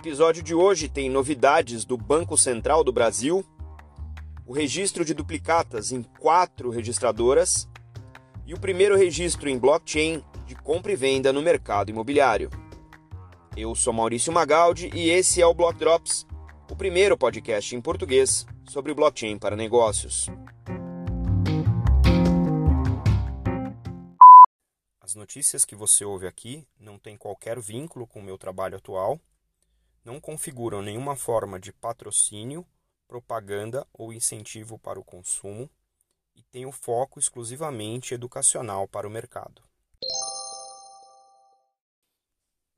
episódio de hoje tem novidades do Banco Central do Brasil, o registro de duplicatas em quatro registradoras e o primeiro registro em blockchain de compra e venda no mercado imobiliário. Eu sou Maurício Magaldi e esse é o Block Drops, o primeiro podcast em português sobre blockchain para negócios. As notícias que você ouve aqui não têm qualquer vínculo com o meu trabalho atual não configuram nenhuma forma de patrocínio, propaganda ou incentivo para o consumo e têm o foco exclusivamente educacional para o mercado.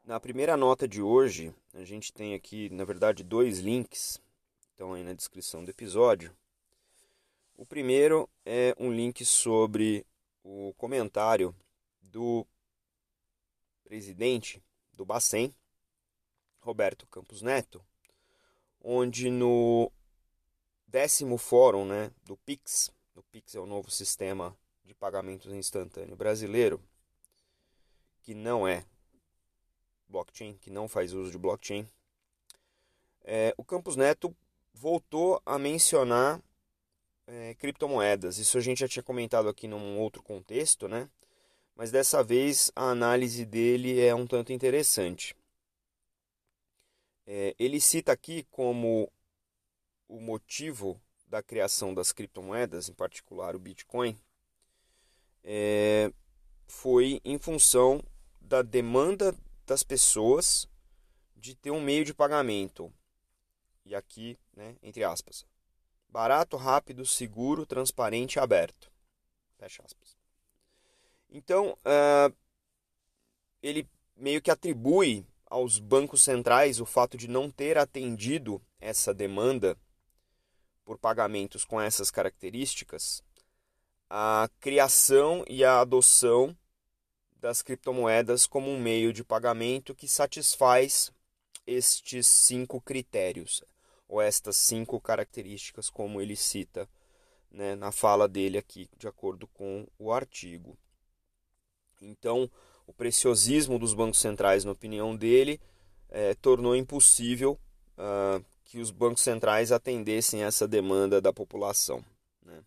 Na primeira nota de hoje, a gente tem aqui, na verdade, dois links, estão aí na descrição do episódio. O primeiro é um link sobre o comentário do presidente do Bacen, Roberto Campos Neto, onde no décimo fórum né, do PIX, o PIX é o novo sistema de pagamentos instantâneo brasileiro, que não é blockchain, que não faz uso de blockchain, é, o Campos Neto voltou a mencionar é, criptomoedas. Isso a gente já tinha comentado aqui num outro contexto, né? Mas dessa vez a análise dele é um tanto interessante. É, ele cita aqui como o motivo da criação das criptomoedas, em particular o Bitcoin, é, foi em função da demanda das pessoas de ter um meio de pagamento. E aqui, né, entre aspas, barato, rápido, seguro, transparente e aberto. Fecha aspas. Então, uh, ele meio que atribui aos bancos centrais o fato de não ter atendido essa demanda por pagamentos com essas características, a criação e a adoção das criptomoedas como um meio de pagamento que satisfaz estes cinco critérios, ou estas cinco características, como ele cita né, na fala dele aqui, de acordo com o artigo. Então, o preciosismo dos bancos centrais, na opinião dele, é, tornou impossível uh, que os bancos centrais atendessem essa demanda da população. Né?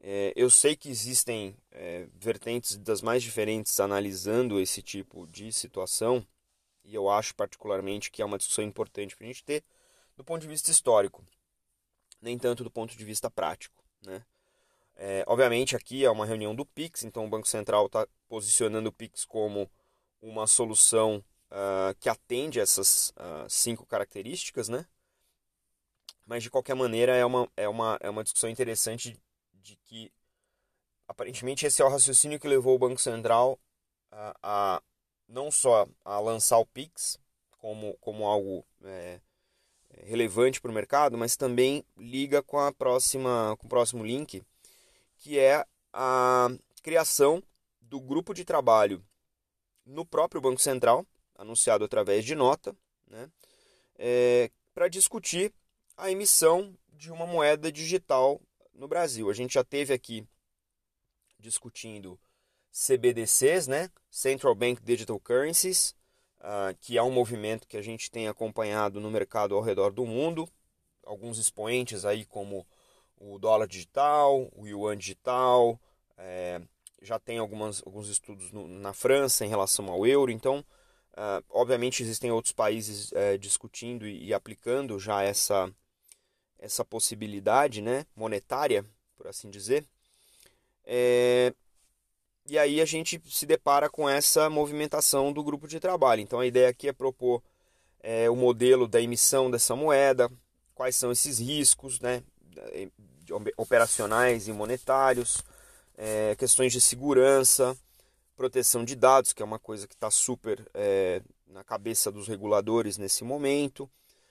É, eu sei que existem é, vertentes das mais diferentes analisando esse tipo de situação, e eu acho particularmente que é uma discussão importante para a gente ter do ponto de vista histórico, nem tanto do ponto de vista prático. Né? É, obviamente aqui é uma reunião do PIX, então o Banco Central está posicionando o Pix como uma solução uh, que atende essas uh, cinco características, né? Mas de qualquer maneira é uma, é uma, é uma discussão interessante de que aparentemente esse é o raciocínio que levou o Banco Central a, a não só a lançar o Pix como, como algo é, relevante para o mercado, mas também liga com a próxima com o próximo link, que é a criação do grupo de trabalho no próprio Banco Central, anunciado através de nota, né, é, para discutir a emissão de uma moeda digital no Brasil. A gente já teve aqui discutindo CBDCs, né, Central Bank Digital Currencies, uh, que é um movimento que a gente tem acompanhado no mercado ao redor do mundo. Alguns expoentes aí como o dólar digital, o yuan digital, é, já tem algumas, alguns estudos no, na França em relação ao euro, então, uh, obviamente, existem outros países uh, discutindo e, e, aplicando já essa, essa possibilidade né, monetária, por assim dizer. É, e aí a gente se depara com essa movimentação do grupo de trabalho. Então, a ideia aqui é propor é, o modelo da emissão dessa moeda, quais são esses riscos né, operacionais e monetários é, questões de segurança, proteção de dados, que é uma coisa que está super é, na cabeça dos reguladores nesse momento,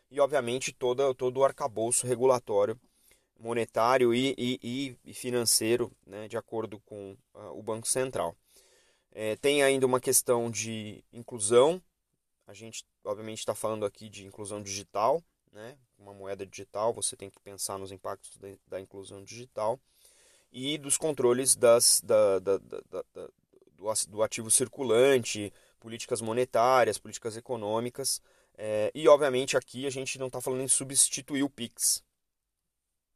e obviamente todo, todo o arcabouço regulatório monetário e, e, e financeiro, né, de acordo com uh, o Banco Central. É, tem ainda uma questão de inclusão, a gente obviamente está falando aqui de inclusão digital, né, uma moeda digital, você tem que pensar nos impactos da, da inclusão digital e dos controles das, da, da, da, do, do ativo circulante, políticas monetárias, políticas econômicas, É, e obviamente aqui a gente não está falando em substituir o Pix.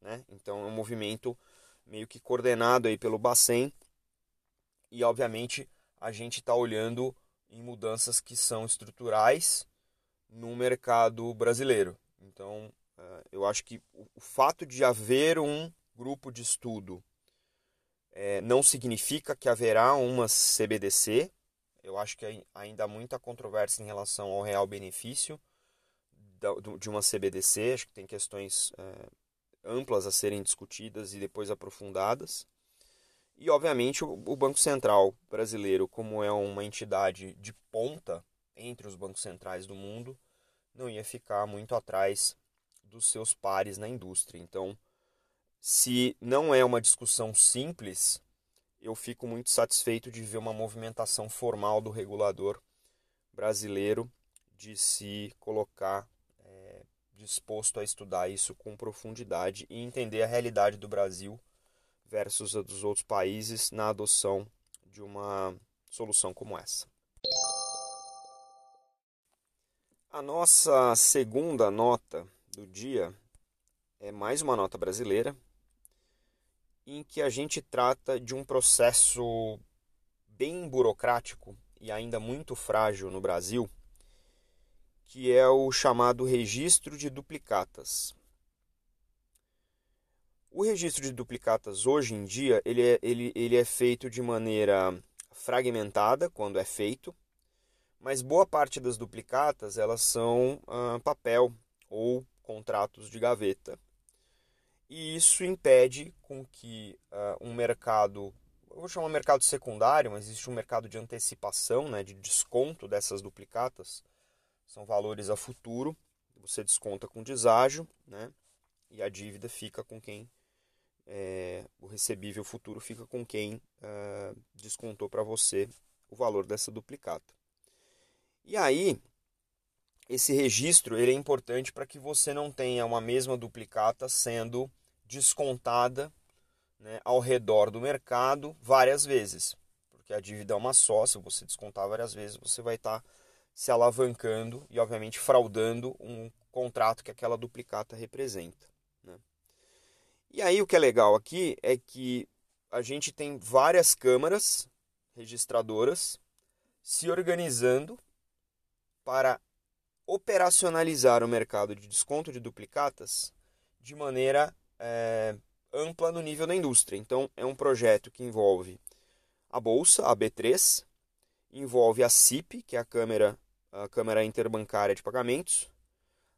Né? Então é um movimento meio que coordenado aí pelo Bacen. E obviamente a gente está olhando em mudanças que são estruturais no mercado brasileiro. Então é, eu acho que o fato de haver um grupo de estudo é, não significa que haverá uma CBDC, eu acho que ainda há muita controvérsia em relação ao real benefício de uma CBDC. Acho que tem questões é, amplas a serem discutidas e depois aprofundadas. E, obviamente, o Banco Central brasileiro, como é uma entidade de ponta entre os bancos centrais do mundo, não ia ficar muito atrás dos seus pares na indústria. Então, se não é uma discussão simples, eu fico muito satisfeito de ver uma movimentação formal do regulador brasileiro de se colocar é, disposto a estudar isso com profundidade e entender a realidade do Brasil versus a dos outros países na adoção de uma solução como essa. A nossa segunda nota do dia é mais uma nota brasileira, em que a gente trata de um processo bem burocrático e ainda muito frágil no Brasil, que é o chamado registro de duplicatas. O registro de duplicatas hoje em dia ele é, ele, ele é feito de maneira fragmentada quando é feito, mas boa parte das duplicatas elas são ah, papel ou contratos de gaveta e isso impede com que uh, um mercado, eu vou chamar mercado secundário, mas existe um mercado de antecipação, né, de desconto dessas duplicatas, são valores a futuro, você desconta com deságio, né, e a dívida fica com quem, é, o recebível futuro fica com quem descontou para você o valor dessa duplicata. E aí, esse registro ele é importante para que você não tenha uma mesma duplicata sendo descontada né, ao redor do mercado várias vezes. Porque a dívida é uma só, se você descontar várias vezes, você vai estar tá se alavancando e, obviamente, fraudando um contrato que aquela duplicata representa. Né? E aí o que é legal aqui é que a gente tem várias câmaras registradoras se organizando para operacionalizar o mercado de desconto de duplicatas de maneira é, ampla no nível da indústria. Então, é um projeto que envolve a bolsa, a B3, envolve a CIP, que é a Câmara, a Câmara Interbancária de Pagamentos,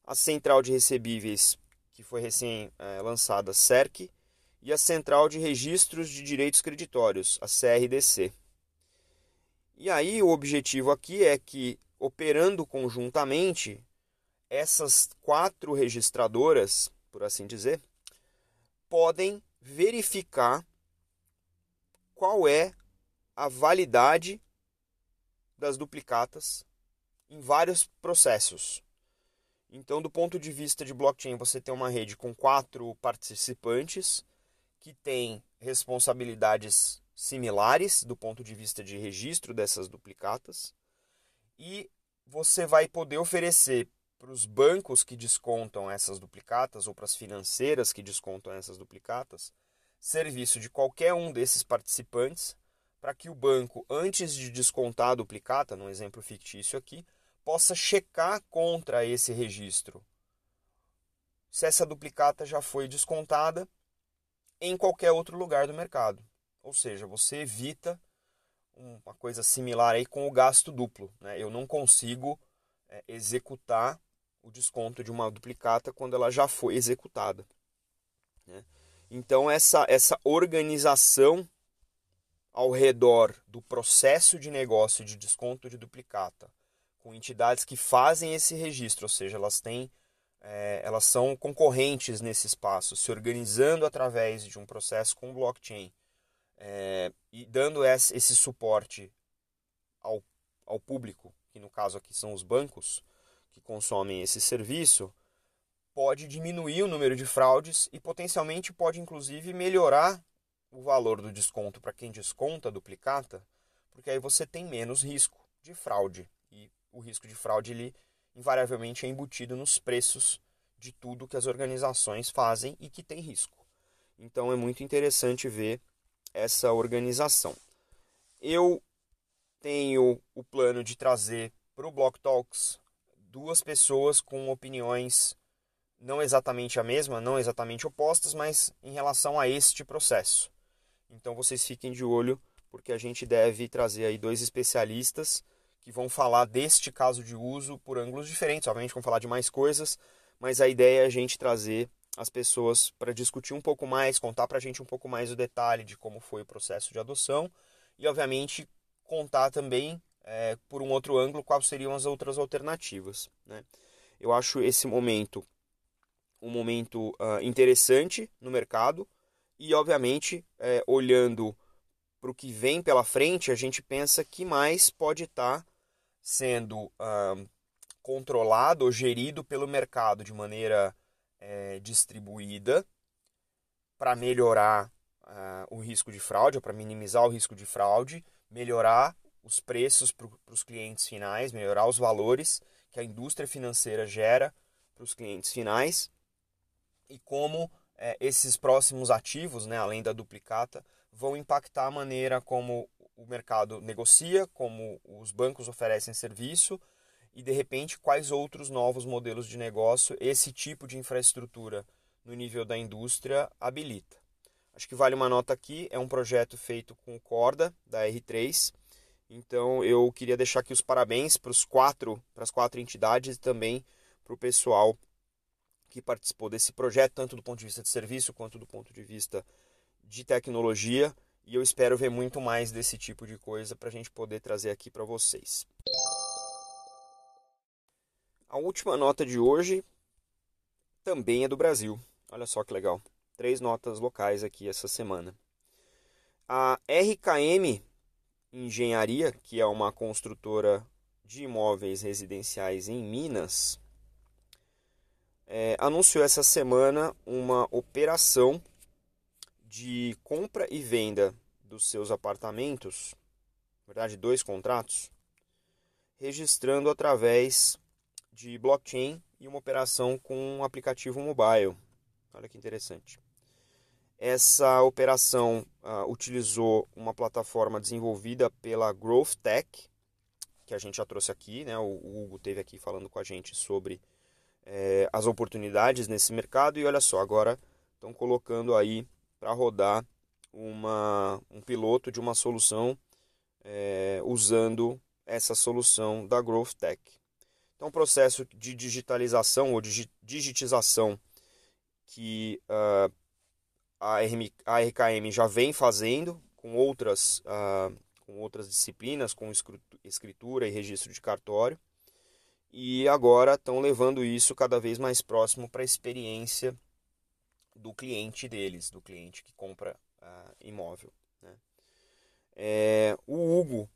a Central de Recebíveis, que foi recém é, lançada, a CERC, e a Central de Registros de Direitos Creditórios, a CRDC. E aí o objetivo aqui é que, operando conjuntamente, essas quatro registradoras, por assim dizer, podem verificar qual é a validade das duplicatas em vários processos. Então, do ponto de vista de blockchain, você tem uma rede com quatro participantes que têm responsabilidades similares do ponto de vista de registro dessas duplicatas e você vai poder oferecer para os bancos que descontam essas duplicatas ou para as financeiras que descontam essas duplicatas, serviço de qualquer um desses participantes para que o banco, antes de descontar a duplicata, no exemplo fictício aqui, possa checar contra esse registro se essa duplicata já foi descontada em qualquer outro lugar do mercado. Ou seja, você evita uma coisa similar aí com o gasto duplo. Né? Eu não consigo é, executar o desconto de uma duplicata quando ela já foi executada. Né? Então, essa, essa organização ao redor do processo de negócio de desconto de duplicata, com entidades que fazem esse registro, ou seja, elas têm é, elas são concorrentes nesse espaço, se organizando através de um processo com blockchain é, e dando esse, suporte ao, ao público, que no caso aqui são os bancos, que consomem esse serviço pode diminuir o número de fraudes e potencialmente pode inclusive melhorar o valor do desconto para quem desconta a duplicata, porque aí você tem menos risco de fraude e o risco de fraude ele invariavelmente é embutido nos preços de tudo que as organizações fazem e que tem risco. Então é muito interessante ver essa organização. Eu tenho o plano de trazer para o Block Talks duas pessoas com opiniões não exatamente a mesma, não exatamente opostas, mas em relação a este processo. Então vocês fiquem de olho, porque a gente deve trazer aí dois especialistas que vão falar deste caso de uso por ângulos diferentes. Obviamente vão falar de mais coisas, mas a ideia é a gente trazer as pessoas para discutir um pouco mais, contar para a gente um pouco mais o detalhe de como foi o processo de adoção e, obviamente, contar também, é, por um outro ângulo, quais seriam as outras alternativas. Né? Eu acho esse momento um momento uh, interessante no mercado e, obviamente, é, olhando para o que vem pela frente, a gente pensa que mais pode estar tá sendo uh, controlado ou gerido pelo mercado de maneira é, distribuída para melhorar uh, o risco de fraude, ou para minimizar o risco de fraude, melhorar os preços para os clientes finais, melhorar os valores que a indústria financeira gera para os clientes finais e como é, esses próximos ativos, né, além da duplicata, vão impactar a maneira como o mercado negocia, como os bancos oferecem serviço e de repente quais outros novos modelos de negócio esse tipo de infraestrutura no nível da indústria habilita. Acho que vale uma nota aqui, é um projeto feito com corda da R3. Então eu queria deixar aqui os parabéns para os quatro, para as quatro entidades e também para o pessoal que participou desse projeto, tanto do ponto de vista de serviço quanto do ponto de vista de tecnologia. E eu espero ver muito mais desse tipo de coisa para a gente poder trazer aqui para vocês. A última nota de hoje também é do Brasil. Olha só que legal. Três notas locais aqui essa semana. A RKM Engenharia, que é uma construtora de imóveis residenciais em Minas, é, anunciou essa semana uma operação de compra e venda dos seus apartamentos, na verdade, dois contratos, registrando através de blockchain e uma operação com um aplicativo mobile. Olha que interessante. Essa operação uh, utilizou uma plataforma desenvolvida pela Growth Tech, que a gente já trouxe aqui, né? O Hugo teve aqui falando com a gente sobre é, as oportunidades nesse mercado e olha só, agora estão colocando aí para rodar uma, um piloto de uma solução é, usando essa solução da Growth Tech. Então, o processo de digitalização ou digitização que uh, a, RM, a RKM já vem fazendo com outras, uh, com outras disciplinas, com escritura e registro de cartório, e agora estão levando isso cada vez mais próximo para a experiência do cliente deles, do cliente que compra uh, imóvel. Né? É, o Hugo,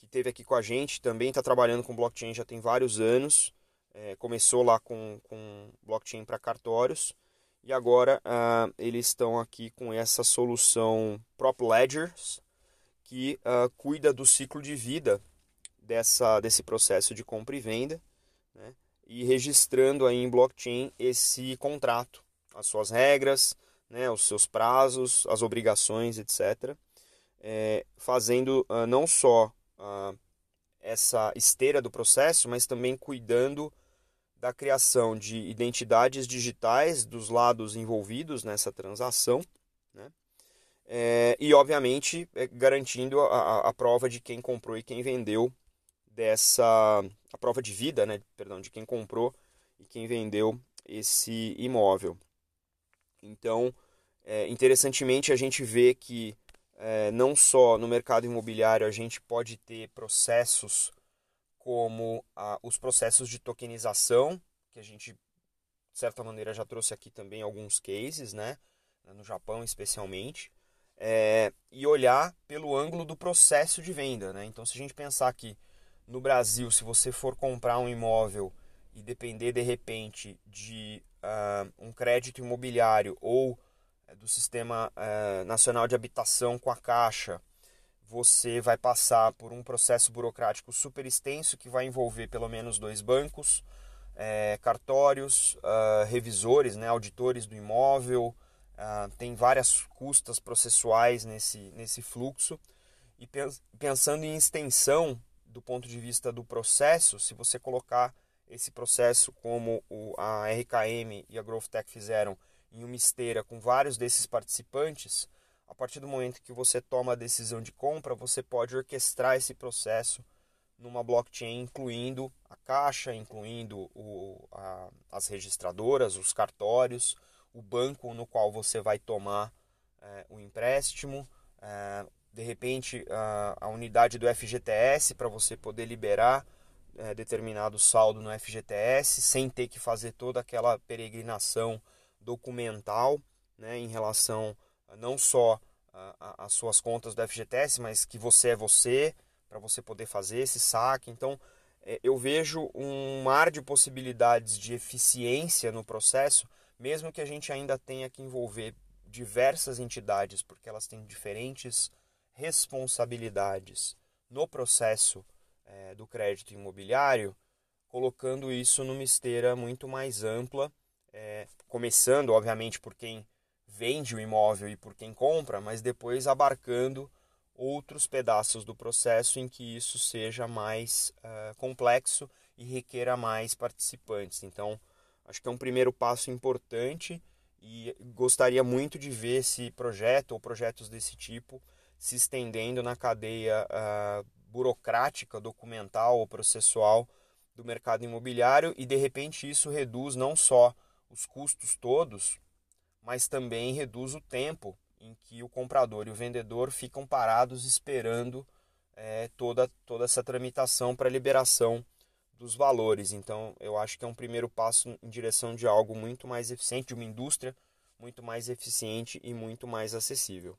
que esteve aqui com a gente, também está trabalhando com blockchain já tem vários anos. É, começou lá com, com blockchain para cartórios e agora uh, eles estão aqui com essa solução Prop Ledgers que uh, cuida do ciclo de vida dessa, desse processo de compra e venda né? e registrando aí em blockchain esse contrato, as suas regras, né? os seus prazos, as obrigações, etc. É, fazendo uh, não só uh, essa esteira do processo, mas também cuidando da criação de identidades digitais dos lados envolvidos nessa transação, né? É, e obviamente é, garantindo a, a, prova de quem comprou e quem vendeu dessa a prova de vida, né, perdão, de quem comprou e quem vendeu esse imóvel. Então, é, interessantemente, a gente vê que é, não só no mercado imobiliário a gente pode ter processos como a, os processos de tokenização, que a gente, de certa maneira, já trouxe aqui também alguns cases, né, no Japão especialmente, é, e olhar pelo ângulo do processo de venda. Né? Então, se a gente pensar que no Brasil, se você for comprar um imóvel e depender de repente de uh, um crédito imobiliário ou do Sistema uh, Nacional de Habitação com a Caixa, você vai passar por um processo burocrático super extenso que vai envolver pelo menos dois bancos, é, cartórios, revisores, né, auditores do imóvel, tem várias custas processuais nesse, nesse fluxo. E pensando em extensão do ponto de vista do processo, se você colocar esse processo como a RKM e a Growth Tech fizeram em uma esteira com vários desses participantes, a partir do momento que você toma a decisão de compra, você pode orquestrar esse processo numa blockchain, incluindo a caixa, incluindo o, a, as registradoras, os cartórios, o banco no qual você vai tomar é, o empréstimo, é, de repente a, a, unidade do FGTS para você poder liberar é, determinado saldo no FGTS sem ter que fazer toda aquela peregrinação documental né, em relação não só às suas contas do FGTS, mas que você é você, para você poder fazer esse saque. Então, é, eu vejo um mar de possibilidades de eficiência no processo, mesmo que a gente ainda tenha que envolver diversas entidades, porque elas têm diferentes responsabilidades no processo é, do crédito imobiliário, colocando isso numa esteira muito mais ampla, é, começando, obviamente, por quem vende o imóvel e por quem compra, mas depois abarcando outros pedaços do processo em que isso seja mais uh, complexo e requeira mais participantes. Então, acho que é um primeiro passo importante e gostaria muito de ver esse projeto ou projetos desse tipo se estendendo na cadeia uh, burocrática, documental ou processual do mercado imobiliário e de repente isso reduz não só os custos todos, mas também reduz o tempo em que o comprador e o vendedor ficam parados esperando é, toda, toda essa tramitação para liberação dos valores. Então, eu acho que é um primeiro passo em direção de algo muito mais eficiente, de uma indústria muito mais eficiente e muito mais acessível.